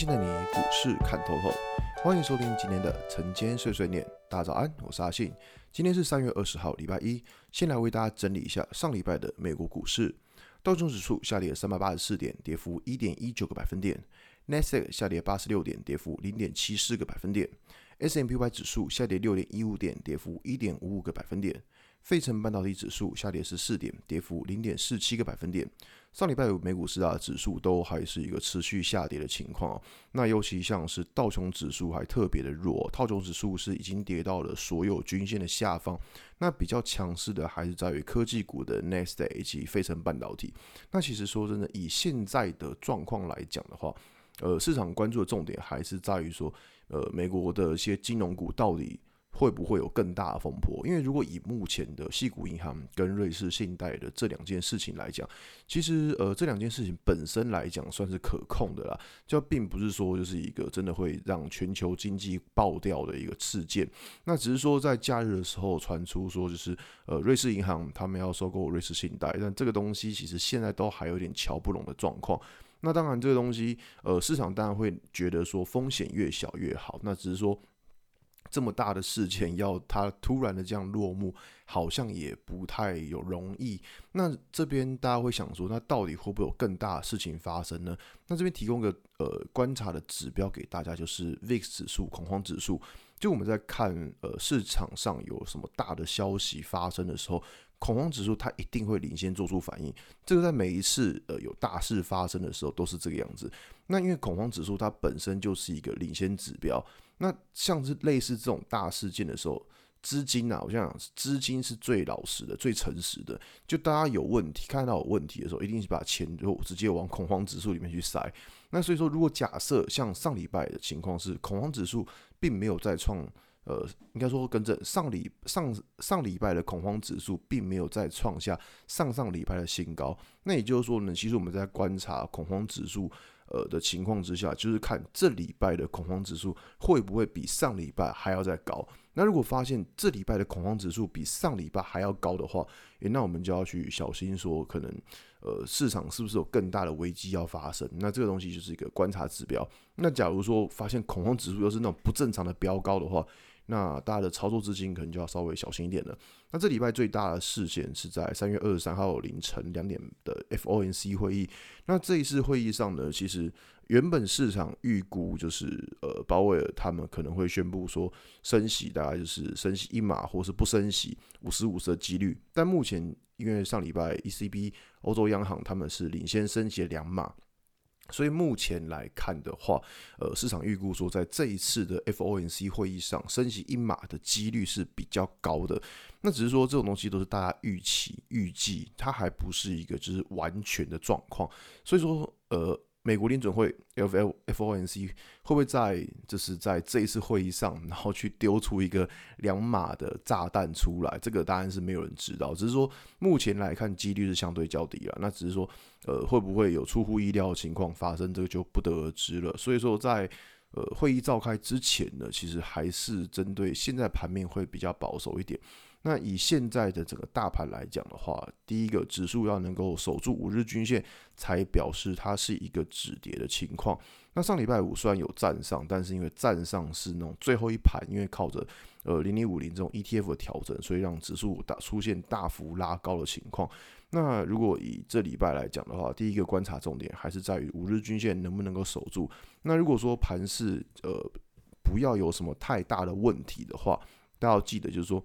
新的你股市看透透，欢迎收听今天的晨间碎碎念。大家早安，我是阿信。今天是三月二十号，礼拜一。先来为大家整理一下上礼拜的美国股市。道琼指数下跌三百八十四点，跌幅一点一九个百分点。纳斯达克下跌八十六点，跌幅零点七四个百分点。S&P 500指数下跌六点一五点，跌幅一点五五个百分点。费城半导体指数下跌十四点，跌幅零点四七个百分点。上礼拜五美股四大指数都还是一个持续下跌的情况，那尤其像是道琼指数还特别的弱，道琼指数是已经跌到了所有均线的下方。那比较强势的还是在于科技股的 Nasdaq 以及费城半导体。那其实说真的，以现在的状况来讲的话，呃，市场关注的重点还是在于说，呃，美国的一些金融股到底。会不会有更大的风波？因为如果以目前的矽谷银行跟瑞士信贷的这两件事情来讲，其实呃这两件事情本身来讲算是可控的啦，就并不是说就是一个真的会让全球经济爆掉的一个事件。那只是说在假日的时候传出说就是呃瑞士银行他们要收购瑞士信贷，但这个东西其实现在都还有点瞧不拢的状况。那当然这个东西呃市场当然会觉得说风险越小越好，那只是说。这么大的事件要它突然的这样落幕，好像也不太有容易。那这边大家会想说，那到底会不会有更大的事情发生呢？那这边提供个呃观察的指标给大家，就是 VIX 指数恐慌指数。就我们在看呃市场上有什么大的消息发生的时候，恐慌指数它一定会领先做出反应。这个在每一次呃有大事发生的时候都是这个样子。那因为恐慌指数它本身就是一个领先指标。那像是类似这种大事件的时候，资金啊，我想讲资金是最老实的、最诚实的。就大家有问题，看到有问题的时候，一定是把钱就直接往恐慌指数里面去塞。那所以说，如果假设像上礼拜的情况是恐慌指数并没有再创，呃，应该说跟着上礼上上礼拜的恐慌指数并没有再创下上上礼拜的新高，那也就是说呢，其实我们在观察恐慌指数。呃的情况之下，就是看这礼拜的恐慌指数会不会比上礼拜还要再高。那如果发现这礼拜的恐慌指数比上礼拜还要高的话，诶，那我们就要去小心说，可能呃市场是不是有更大的危机要发生？那这个东西就是一个观察指标。那假如说发现恐慌指数又是那种不正常的飙高的话，那大家的操作资金可能就要稍微小心一点了。那这礼拜最大的事件是在三月二十三号凌晨两点的 FOMC 会议。那这一次会议上呢，其实原本市场预估就是呃鲍威尔他们可能会宣布说升息，大概就是升息一码或是不升息五十五十的几率。但目前因为上礼拜 ECB 欧洲央行他们是领先升息两码。所以目前来看的话，呃，市场预估说，在这一次的 FOMC 会议上，升息一码的几率是比较高的。那只是说，这种东西都是大家预期、预计，它还不是一个就是完全的状况。所以说，呃。美国联准会 （F L F O N C） 会不会在就是在这一次会议上，然后去丢出一个两码的炸弹出来？这个当然是没有人知道，只是说目前来看几率是相对较低了。那只是说，呃，会不会有出乎意料的情况发生？这个就不得而知了。所以说，在呃会议召开之前呢，其实还是针对现在盘面会比较保守一点。那以现在的整个大盘来讲的话，第一个指数要能够守住五日均线，才表示它是一个止跌的情况。那上礼拜五虽然有站上，但是因为站上是那种最后一盘，因为靠着呃零零五零这种 ETF 的调整，所以让指数大出现大幅拉高的情况。那如果以这礼拜来讲的话，第一个观察重点还是在于五日均线能不能够守住。那如果说盘势呃不要有什么太大的问题的话，大家要记得就是说。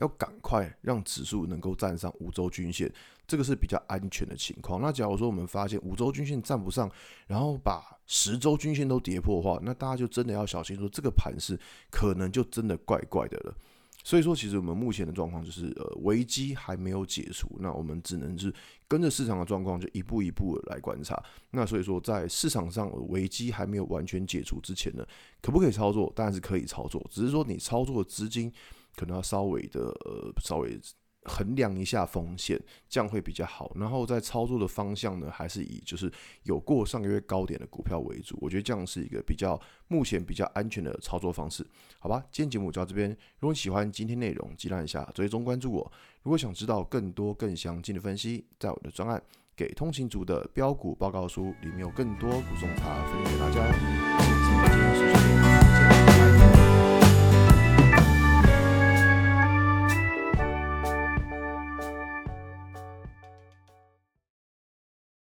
要赶快让指数能够站上五周均线，这个是比较安全的情况。那假如说我们发现五周均线站不上，然后把十周均线都跌破的话，那大家就真的要小心，说这个盘势可能就真的怪怪的了。所以说，其实我们目前的状况就是，呃，危机还没有解除，那我们只能是跟着市场的状况，就一步一步的来观察。那所以说，在市场上危机还没有完全解除之前呢，可不可以操作？当然是可以操作，只是说你操作的资金。可能要稍微的呃，稍微衡量一下风险，这样会比较好。然后在操作的方向呢，还是以就是有过上个月高点的股票为主。我觉得这样是一个比较目前比较安全的操作方式，好吧？今天节目就到这边。如果你喜欢今天内容，记得按下追踪关注我。如果想知道更多更详尽的分析，在我的专案。给通勤族的标股报告书，里面有更多股中茶分享给大家。